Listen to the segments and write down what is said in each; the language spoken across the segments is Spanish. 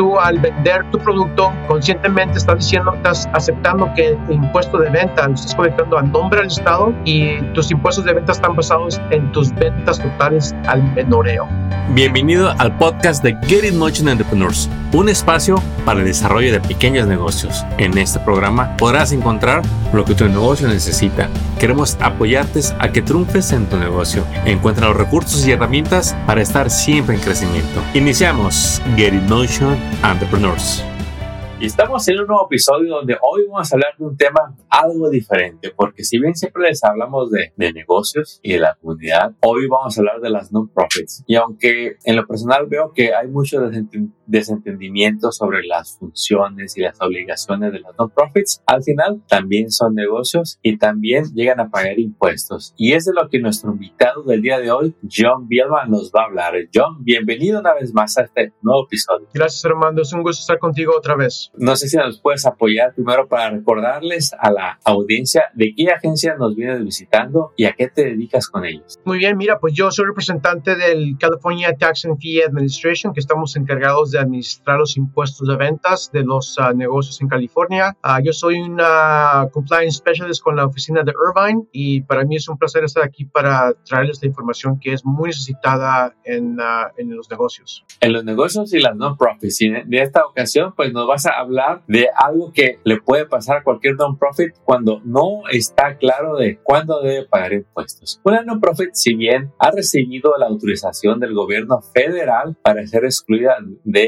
tú al vender tu producto conscientemente estás diciendo, estás aceptando que el impuesto de venta lo estás colectando a nombre del Estado y tus impuestos de venta están basados en tus ventas totales al menoreo. Bienvenido al podcast de Get It Motion Entrepreneurs, un espacio para el desarrollo de pequeños negocios. En este programa podrás encontrar lo que tu negocio necesita. Queremos apoyarte a que triunfes en tu negocio. Encuentra los recursos y herramientas para estar siempre en crecimiento. Iniciamos Get It Motion Entrepreneurs. Y estamos en un nuevo episodio donde hoy vamos a hablar de un tema algo diferente, porque si bien siempre les hablamos de, de negocios y de la comunidad, hoy vamos a hablar de las non-profits. Y aunque en lo personal veo que hay mucho desentendimiento sobre las funciones y las obligaciones de las non-profits, al final también son negocios y también llegan a pagar impuestos. Y es de lo que nuestro invitado del día de hoy, John Bielman, nos va a hablar. John, bienvenido una vez más a este nuevo episodio. Gracias, Armando. Es un gusto estar contigo otra vez. No sé si nos puedes apoyar primero para recordarles a la audiencia de qué agencia nos vienes visitando y a qué te dedicas con ellos. Muy bien, mira, pues yo soy representante del California Tax and Fee Administration, que estamos encargados de administrar los impuestos de ventas de los uh, negocios en California. Uh, yo soy una compliance specialist con la oficina de Irvine y para mí es un placer estar aquí para traerles la información que es muy necesitada en, uh, en los negocios. En los negocios y las non-profits. Y de esta ocasión, pues nos vas a hablar de algo que le puede pasar a cualquier non-profit cuando no está claro de cuándo debe pagar impuestos. Una non-profit, si bien ha recibido la autorización del gobierno federal para ser excluida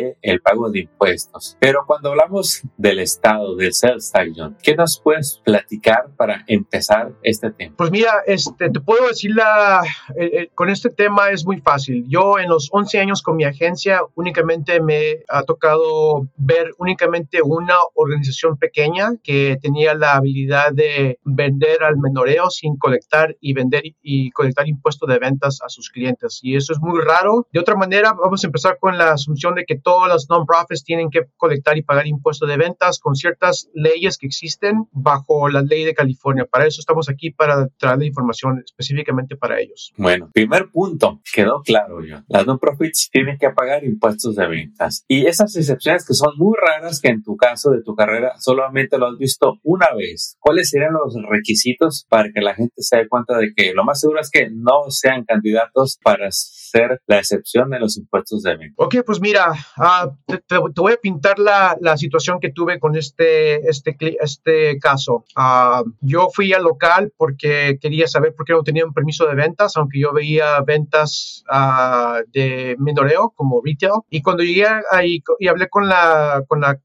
del el pago de impuestos, pero cuando hablamos del Estado, del sales tax, ¿qué nos puedes platicar para empezar este tema? Pues mira, este, te puedo decir la, con este tema es muy fácil. Yo en los 11 años con mi agencia únicamente me ha tocado ver únicamente una organización pequeña que tenía la habilidad de vender al menoreo sin colectar y vender y colectar impuestos de ventas a sus clientes. Y eso es muy raro. De otra manera, vamos a empezar con la asunción de que todas las non-profits tienen que colectar y pagar impuestos de ventas con ciertas leyes que existen bajo la ley de California. Para eso estamos aquí, para traer información específicamente para ellos. Bueno, primer punto, quedó claro yo. Las non-profits tienen que pagar impuestos de ventas. Y esas excepciones que son muy raras que en tu caso de tu carrera solamente lo has visto una vez, ¿cuáles serían los requisitos para que la gente se dé cuenta de que lo más seguro es que no sean candidatos para ser la excepción de los impuestos de venta? Ok, pues mira, uh, te, voy a pintar la, la, situación que tuve con este, este, este caso. Uh, yo fui al local porque quería saber por qué no tenía un permiso de ventas, aunque yo veía ventas uh, de menoreo como retail. Y cuando llegué ahí y hablé con la, con la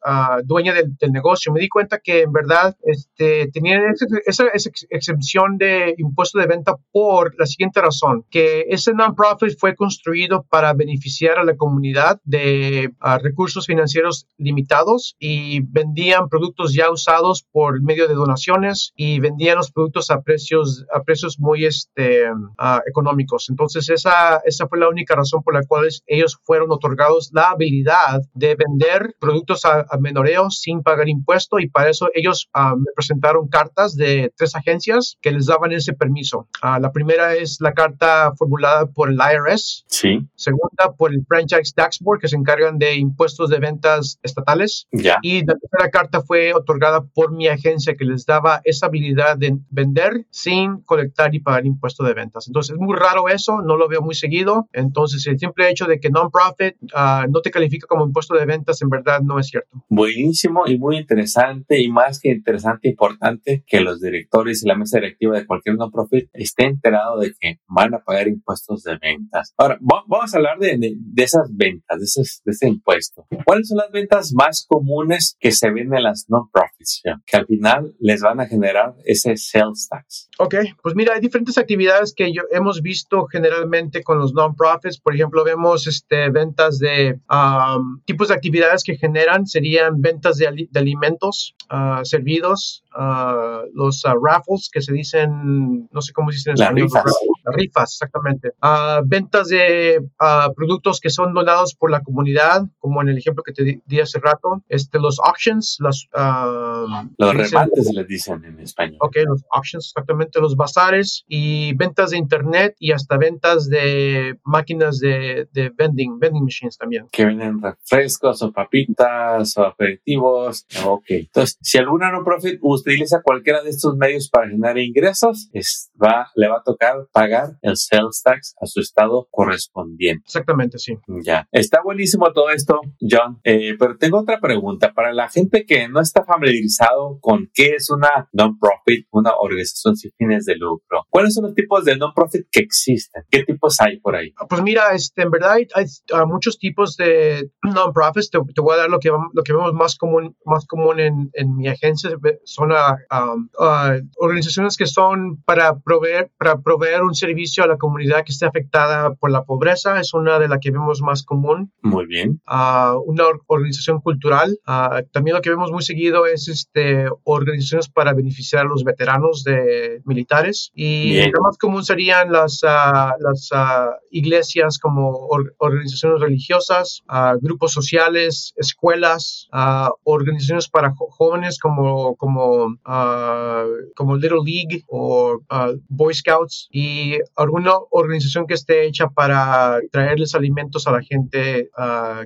dueña del, negocio, me di cuenta que en verdad este, tenían esa, exención de impuesto de venta por la siguiente razón, que ese non-profit fue construido para beneficiar a la comunidad de recursos financieros limitados y vendían productos ya usados por medio de donaciones y vendían los productos a precios, a precios muy este, económicos. Entonces esa, esa fue la única razón por la cual ellos fueron otorgados la habilidad de vender productos a, a sin pagar impuesto y para eso ellos ah, me presentaron cartas de tres agencias que les daban ese permiso. Ah, la primera es la carta formulada por el IRS. Sí. Segunda por el Franchise Tax Board que se encargan de impuestos de ventas estatales. Ya. Y la tercera carta fue otorgada por mi agencia que les daba esa habilidad de vender sin colectar y pagar impuestos de ventas. Entonces es muy raro eso, no lo veo muy seguido. Entonces el simple hecho de que non-profit ah, no te califica como impuesto de ventas en verdad no es cierto buenísimo y muy interesante y más que interesante, importante que los directores y la mesa directiva de cualquier no-profit estén enterados de que van a pagar impuestos de ventas. Ahora, vamos a hablar de, de, esas ventas, de, esos, de ese impuesto. ¿Cuáles son las ventas más comunes que se ven en las non-profits? Que al final les van a generar ese sales tax. Ok, pues mira, hay diferentes actividades que yo, hemos visto generalmente con los non-profits. Por ejemplo, vemos este, ventas de um, tipos de actividades que generan, serían ventas de, alimentos uh, servidos, uh, los uh, raffles que se dicen, no sé cómo se dicen en español. Rifas, exactamente. Ah, ventas de ah, productos que son donados por la comunidad, como en el ejemplo que te di, hace rato. Este, los auctions, los... los remates les dicen en español. Ok, los auctions, exactamente. Los bazares y ventas de internet y hasta ventas de máquinas de, de vending, vending machines también. Que venden refrescos o papitas o aperitivos. Ok. Entonces, si alguna no profit utiliza cualquiera de estos medios para generar ingresos, es, va, le va a tocar pagar el sales tax a su estado correspondiente. Exactamente, sí. Ya. Está buenísimo todo esto, John. Eh, pero tengo otra pregunta. Para la gente que no está familiarizado con qué es una non-profit, una organización sin fines de lucro, ¿cuáles son los tipos de non-profit que existen? ¿Qué tipos hay por ahí? Pues mira, este, en verdad hay, muchos tipos de non-profits. Te, voy a dar lo que, lo que vemos más común, más común en, en mi agencia. Son organizaciones que son para proveer, para proveer un servicio a la comunidad que esté afectada por la pobreza. Es una de las que vemos más común. Muy bien. una organización cultural. también lo que vemos muy seguido es este, organizaciones para beneficiar a los veteranos de militares. Y lo más común serían las, las iglesias como organizaciones religiosas, grupos sociales, escuelas, organizaciones para jóvenes como, como, como Little League o Boy Scouts y alguna organización que esté hecha para traerles alimentos a la gente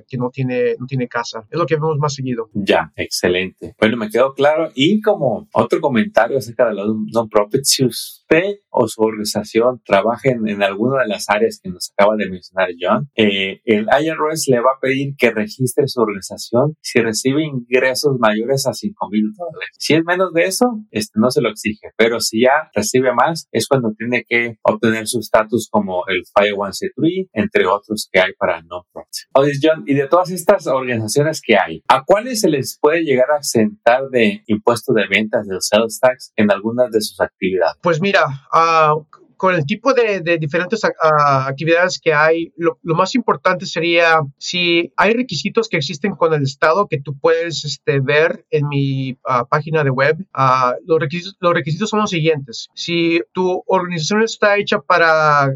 que no tiene, no tiene casa. Es lo que vemos más seguido. Ya, excelente. Bueno, me quedó claro. Y como otro comentario acerca de los non-profits, si usted o su organización trabajen en alguna de las áreas que nos acaba de mencionar John, eh, el IRS le va a pedir que registre su organización si recibe ingresos mayores a 5 mil dólares. Si es menos de eso, este no se lo exige, pero si ya recibe más, es cuando tiene que obtener su estatus como el 501c3, entre otros que hay para no profit. Oye, John, y de todas estas organizaciones que hay, ¿a cuáles se les puede llegar a sentar de impuesto de ventas del sales tax en algunas de sus actividades? Pues mira, uh, con el tipo de, diferentes actividades que hay, lo, más importante sería si hay requisitos que existen con el Estado que tú puedes este, ver en mi ah, página de web. Ah, los, requisitos, los requisitos son los siguientes. Si tu organización está hecha para,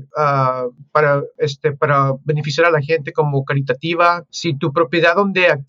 este, beneficiar a la gente como caritativa, si tu propiedad donde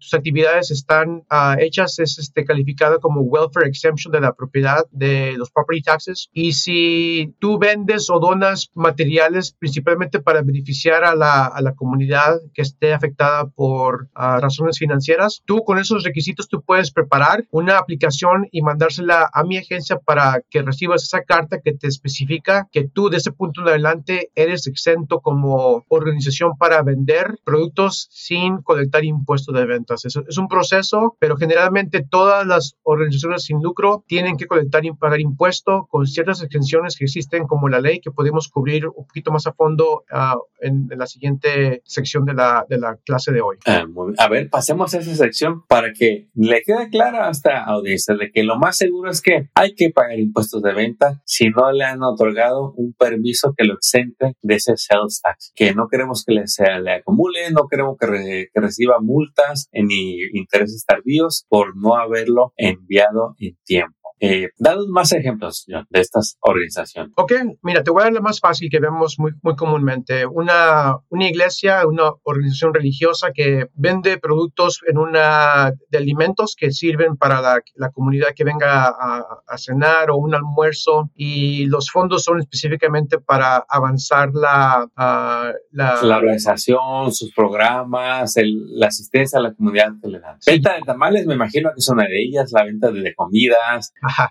tus actividades están hechas es este, calificada como welfare exemption de la propiedad de los property taxes y si tú vendes o donas materiales principalmente para beneficiar a la, a la comunidad que esté afectada por ah, razones financieras, tú con esos requisitos tú puedes preparar una aplicación y mandársela a mi agencia para que recibas esa carta que te especifica que tú de ese punto en adelante eres exento como organización para vender productos sin colectar impuestos de ventas. Es, es un proceso, pero generalmente todas las organizaciones sin lucro tienen que colectar y pagar impuesto con ciertas exenciones que existen como la ley que podemos cubrir un poquito más a fondo uh, en, en, la siguiente sección de la, de la clase de hoy. Ah, a ver, pasemos a esa sección para que le quede clara a esta audiencia de que lo más seguro es que hay que pagar impuestos de venta si no le han otorgado un permiso que lo exente de ese sales tax, que no queremos que le, sea, le acumule, no queremos que, re, que reciba multas ni intereses tardíos por no haberlo enviado en tiempo. Eh, danos más ejemplos de estas organizaciones. Ok, mira, te voy a dar lo más fácil que vemos muy, muy comúnmente. Una, una iglesia, una organización religiosa que vende productos en una de alimentos que sirven para la, la comunidad que venga a, a, cenar o un almuerzo y los fondos son específicamente para avanzar la, la, la, organización, sus programas, el, la asistencia a la comunidad que le dan. Venta de tamales, me imagino que son una de ellas, la venta de, de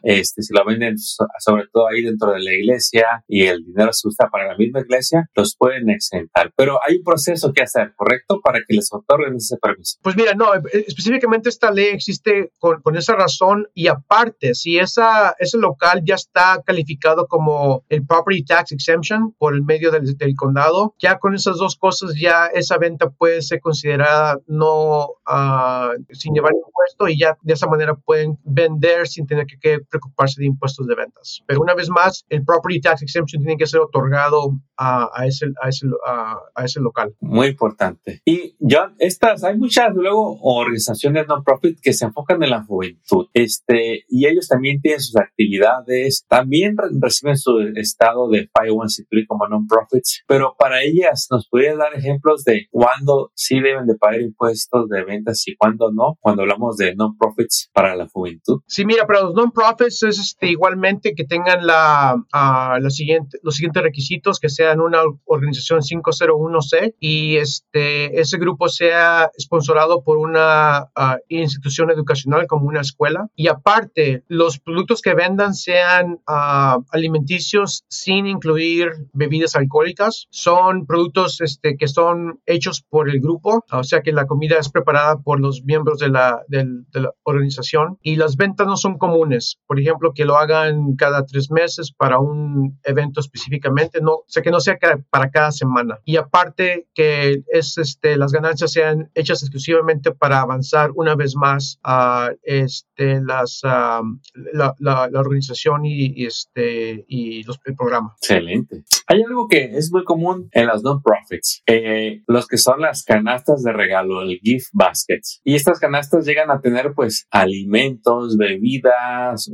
este, si lo venden sobre todo ahí dentro de la iglesia y el dinero se usa para la misma iglesia, los pueden exentar. Pero hay un proceso que hacer, ¿correcto? Para que les otorguen ese permiso. Pues mira, no, eh, específicamente esta ley existe con, con esa razón y aparte, si esa, ese local ya está calificado como el property tax exemption por el medio del, del condado, ya con esas dos cosas ya esa venta puede ser considerada no uh, sin llevar impuesto y ya de esa manera pueden vender sin tener que que preocuparse de impuestos de ventas. Pero una vez más, el property tax exemption tiene que ser otorgado a, a ese, a, ese, a, ese local. Muy importante. Y John, estas, hay muchas luego organizaciones non-profit que se enfocan en la juventud. Este, y ellos también tienen sus actividades, también reciben su estado de 501c3 como non-profits, pero para ellas nos podría dar ejemplos de cuándo sí deben de pagar impuestos de ventas y cuándo no, cuando hablamos de non-profits para la juventud. Sí, mira, para los non-profits es este, igualmente que tengan la, uh, la siguiente, los siguientes requisitos, que sean una organización 501c y este, ese grupo sea sponsorado por una uh, institución educacional como una escuela. Y aparte, los productos que vendan sean uh, alimenticios sin incluir bebidas alcohólicas. Son productos este, que son hechos por el grupo, o sea que la comida es preparada por los miembros de la, de, de la organización y las ventas no son comunes. Por ejemplo, que lo hagan cada tres meses para un evento específicamente, no, o sea que no sea para cada semana. Y aparte que es, este, las ganancias sean hechas exclusivamente para avanzar una vez más a este, las, la, la, organización y, este, y los, el programa. Excelente. Hay algo que es muy común en las non-profits, eh, los que son las canastas de regalo, el gift baskets. Y estas canastas llegan a tener pues alimentos, bebidas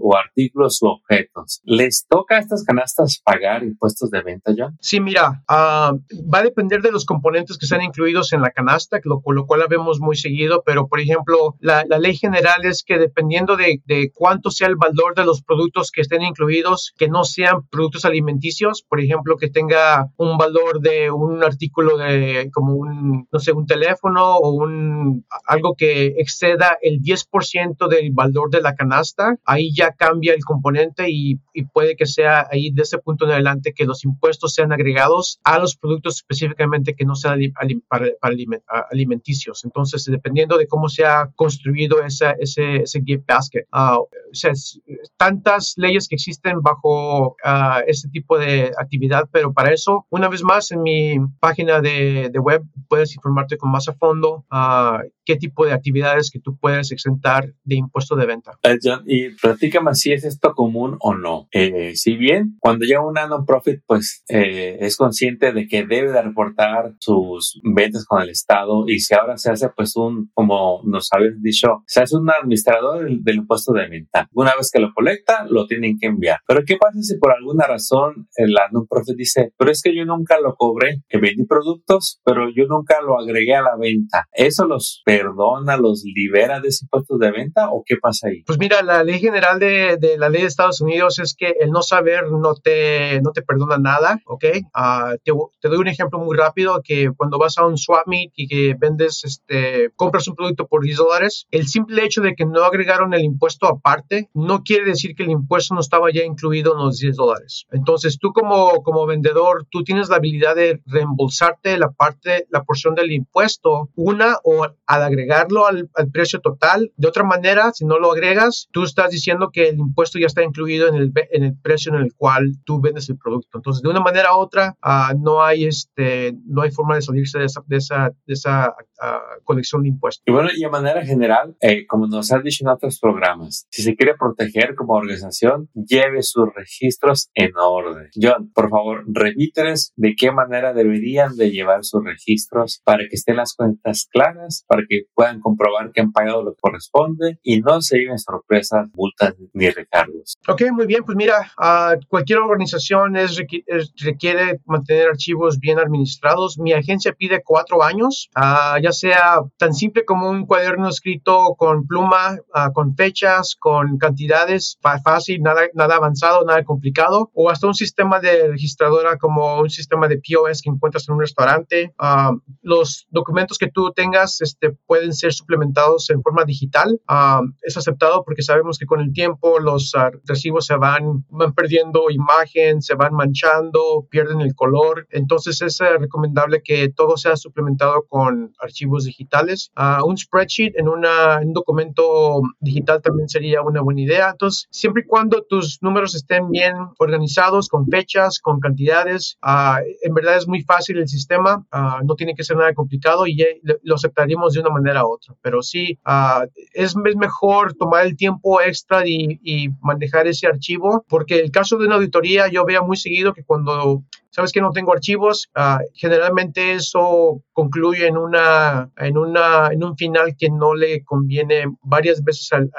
o artículos u objetos. ¿Les toca a estas canastas pagar impuestos de venta, John? Sí, mira, uh, va a depender de los componentes que sean incluidos en la canasta, lo, lo cual la vemos muy seguido, pero por ejemplo, la, la ley general es que dependiendo de, de cuánto sea el valor de los productos que estén incluidos, que no sean productos alimenticios, por ejemplo, que tenga un valor de un artículo de como un, no sé, un teléfono o un, algo que exceda el 10% del valor de la canasta, ahí ya cambia el componente y, y, puede que sea ahí de ese punto en adelante que los impuestos sean agregados a los productos específicamente que no sean para, alimenticios. Entonces, dependiendo de cómo se ha construido esa, ese, ese gift basket, uh, o sea, tantas leyes que existen bajo uh, este tipo de actividad pero para eso, una vez más, en mi página de, de web puedes informarte con más a fondo uh, qué tipo de actividades que tú puedes exentar de impuesto de venta. John, y platícame si es esto común o no. Eh, si bien cuando llega una non-profit, pues eh, es consciente de que debe de reportar sus ventas con el Estado y si ahora se hace pues un, como nos habías dicho, se hace un administrador del, del impuesto de venta. Una vez que lo colecta, lo tienen que enviar. Pero ¿qué pasa si por alguna razón la non-profit dice, pero es que yo nunca lo cobré, que vendí productos, pero yo nunca lo agregué a la venta? ¿Eso los perdona, los libera de ese impuesto de venta o qué pasa ahí? Pues mira, la ley general de, de la ley de Estados Unidos es que el no saber no te, no te perdona nada, ¿ok? Uh, te, te, doy un ejemplo muy rápido que cuando vas a un swap meet y que vendes, este, compras un producto por 10 dólares, el simple hecho de que no agregaron el impuesto aparte no quiere decir que el impuesto no estaba ya incluido en los 10 dólares. Entonces tú como, como vendedor, tú tienes la habilidad de reembolsarte la parte, la porción del impuesto, una o al agregarlo al, al, precio total. De otra manera, si no lo agregas, tú estás diciendo que el impuesto ya está incluido en el, en el precio en el cual tú vendes el producto. Entonces, de una manera u otra, uh, no hay este, no hay forma de salirse de esa, de esa, de esa uh, colección de impuestos. Y bueno, y de manera general, eh, como nos has dicho en otros programas, si se quiere proteger como organización, lleve sus registros en orden. John, por favor, revíteles de qué manera deberían de llevar sus registros para que estén las cuentas claras, para que puedan comprobar que han pagado lo que corresponde y no se lleven sorpresas, multas ni recargos. Ok, muy bien. Pues mira, uh, cualquier organización es, requiere mantener archivos bien administrados. Mi agencia pide cuatro años, uh, ya sea tan simple como un cuaderno escrito con pluma, uh, con fechas, con cantidades, fácil, nada, nada avanzado, nada complicado, o hasta un sistema de registradora como un sistema de POS que encuentras en un restaurante. los documentos que tú tengas este, pueden ser suplementados en forma digital. es aceptado porque sabemos que con el tiempo los recibos se van, van perdiendo imagen, se van manchando, pierden el color. Entonces es uh, recomendable que todo sea suplementado con archivos digitales. Uh, un spreadsheet en, una, un documento digital también sería una buena idea. Entonces, siempre y cuando tus números estén bien organizados, con fechas, con cantidades, uh, en verdad es muy fácil el sistema, no tiene que ser nada complicado y lo aceptaríamos de una manera u otra. Pero sí, es, es mejor tomar el tiempo extra y, manejar ese archivo, porque el caso de una auditoría yo veo muy seguido que cuando sabes que no tengo archivos, uh, generalmente eso concluye en una, en una, en un final que no le conviene varias veces al,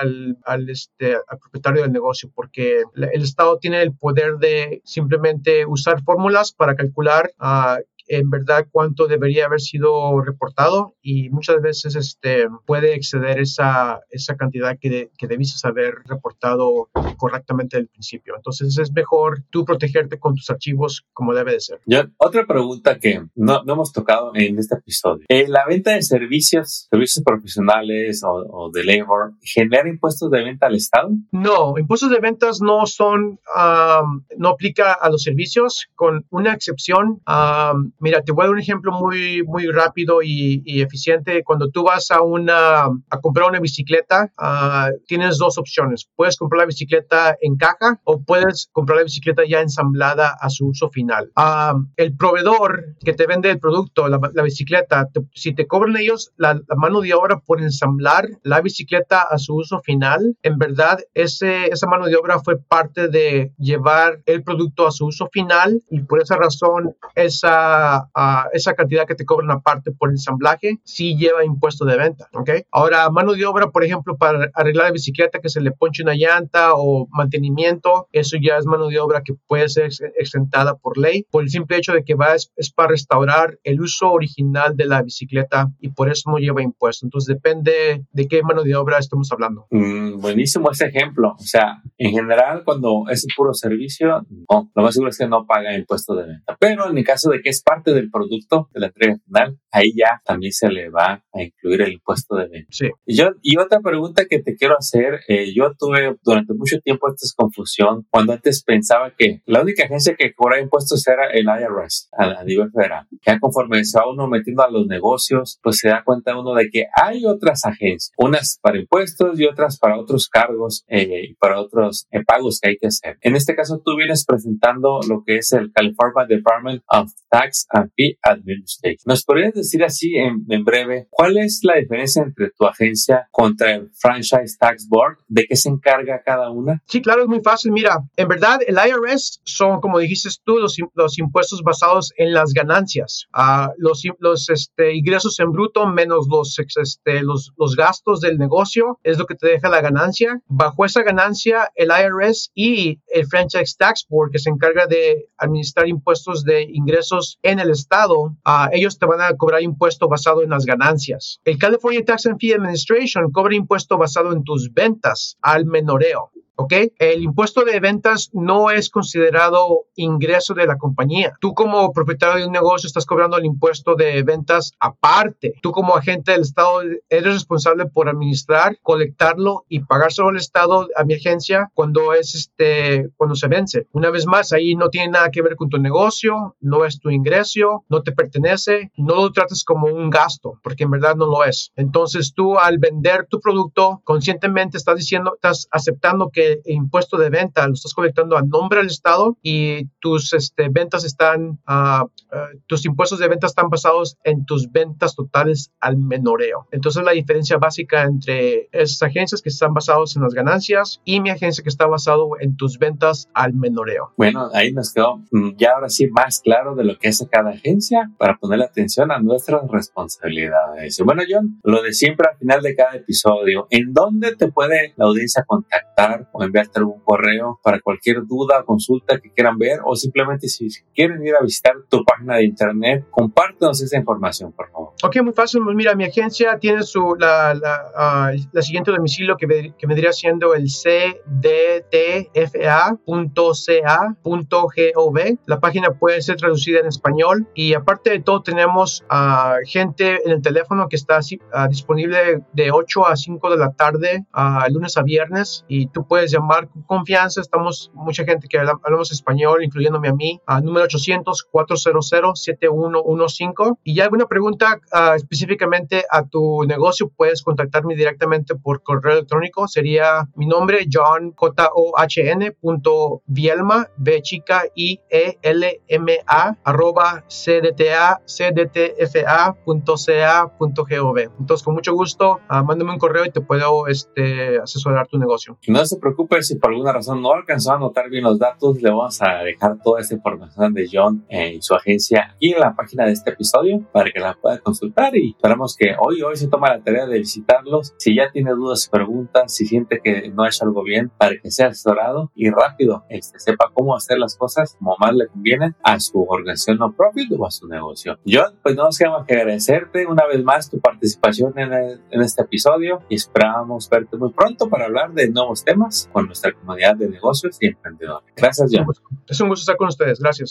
al, este, al propietario del negocio, porque el Estado tiene el poder de simplemente usar fórmulas para calcular uh, en verdad cuánto debería haber sido reportado y muchas veces este, puede exceder esa, esa cantidad que, que debiste haber reportado correctamente al principio. Entonces es mejor tú protegerte con tus archivos como debe de ser. Ya, otra pregunta que no, no hemos tocado en este episodio. ¿En la venta de servicios, servicios profesionales o, o, de labor, genera impuestos de venta al Estado? No, impuestos de ventas no son, um, no aplica a los servicios con una excepción. Um, Mira, te voy a dar un ejemplo muy, muy rápido y, y eficiente. Cuando tú vas a, una, a comprar una bicicleta, uh, tienes dos opciones. Puedes comprar la bicicleta en caja o puedes comprar la bicicleta ya ensamblada a su uso final. Uh, el proveedor que te vende el producto, la, la bicicleta, te, si te cobran ellos la, la, mano de obra por ensamblar la bicicleta a su uso final, en verdad ese, esa mano de obra fue parte de llevar el producto a su uso final y por esa razón esa uh, esa cantidad que te cobran aparte por ensamblaje, sí lleva impuesto de venta, ¿ok? Ahora, mano de obra, por ejemplo, para arreglar la bicicleta que se le ponche una llanta o mantenimiento, eso ya es mano de obra que puede ser exentada por ley, por el simple hecho de que va es, es para restaurar el uso original de la bicicleta y por eso no lleva impuesto. Entonces, depende de qué mano de obra estamos hablando. Mm, buenísimo ese ejemplo. O sea, en general, cuando es puro servicio, no, lo más seguro es que no paga impuesto de venta. Pero en el caso de que es parte del producto de la entrega final, ahí ya también se le va a incluir el impuesto de venta. Sí. Y, yo, y otra pregunta que te quiero hacer, eh, yo tuve durante mucho tiempo esta confusión cuando antes pensaba que la única agencia que cobraba impuestos era el IRS a, nivel federal. Ya conforme se va uno metiendo a los negocios, pues se da cuenta uno de que hay otras agencias, unas para impuestos y otras para otros cargos eh, y para otros eh, pagos que hay que hacer. En este caso, tú vienes presentando lo que es el California Department of Tax Fee Administration. ¿Nos podrías decir así en, en, breve cuál es la diferencia entre tu agencia contra el Franchise Tax Board? ¿De qué se encarga cada una? Sí, claro, es muy fácil. Mira, en verdad el IRS son, como dijiste tú, los, los impuestos basados en las ganancias, uh, los, los este, ingresos en bruto menos los, este, los, los gastos del negocio es lo que te deja la ganancia. Bajo esa ganancia, el IRS y el Franchise Tax Board, que se encarga de administrar impuestos de ingresos en el estado, uh, ellos te van a cobrar impuesto basado en las ganancias. El California Tax and Fee Administration cobra impuesto basado en tus ventas al menoreo. ¿Ok? El impuesto de ventas no es considerado ingreso de la compañía. Tú como propietario de un negocio estás cobrando el impuesto de ventas aparte. Tú como agente del Estado eres responsable por administrar, colectarlo y pagárselo al Estado, a mi agencia, cuando es este, cuando se vence. Una vez más, ahí no tiene nada que ver con tu negocio, no es tu ingreso, no te pertenece, no lo trates como un gasto, porque en verdad no lo es. Entonces tú al vender tu producto, conscientemente estás diciendo, estás aceptando que impuesto de venta lo estás colectando a nombre del Estado y tus este, ventas están, uh, uh, tus impuestos de venta están basados en tus ventas totales al menoreo. Entonces la diferencia básica entre esas agencias que están basados en las ganancias y mi agencia que está basado en tus ventas al menoreo. Bueno, ahí nos quedó ya ahora sí más claro de lo que hace cada agencia para poner atención a nuestras responsabilidades. Y bueno, John, lo de siempre al final de cada episodio, ¿en dónde te puede la audiencia contactar o enviarte algún correo para cualquier duda, consulta que quieran ver o simplemente si quieren ir a visitar tu página de internet, compártenos esa información, por favor. Ok, muy fácil. Pues mira, mi agencia tiene su, la, la, uh, la siguiente domicilio que, que vendría siendo el cdtfa.ca.gov. La página puede ser traducida en español y aparte de todo tenemos uh, gente en el teléfono que está uh, disponible de 8 a 5 de la tarde, lunes a viernes y tú puedes llamar con confianza. Estamos mucha gente que hablamos español, incluyéndome a mí, a número 800-400-7115. Y ya alguna pregunta uh, específicamente a tu negocio, puedes contactarme directamente por correo electrónico. Sería mi nombre, John, J O H N punto Vielma, B chica I E L M A, arroba CDTA, CDTFA punto CA punto GOV. Entonces, con mucho gusto, uh, mándame un correo y te puedo este, asesorar tu negocio. No se preocupe si por alguna razón no alcanzó a anotar bien los datos, le vamos a dejar toda esta información de John y su agencia aquí en la página de este episodio para que la pueda consultar y esperamos que hoy hoy se toma la tarea de visitarlos. Si ya tiene dudas y preguntas, si siente que no ha hecho algo bien, para que sea asesorado y rápido este, sepa cómo hacer las cosas como más le conviene a su organización no profit o a su negocio. John, pues no nos queda más que agradecerte una vez más tu participación en, en este episodio y esperamos verte muy pronto para hablar de nuevos temas con nuestra comunidad de negocios y emprendedores. Gracias, John. Es un gusto estar con ustedes. Gracias.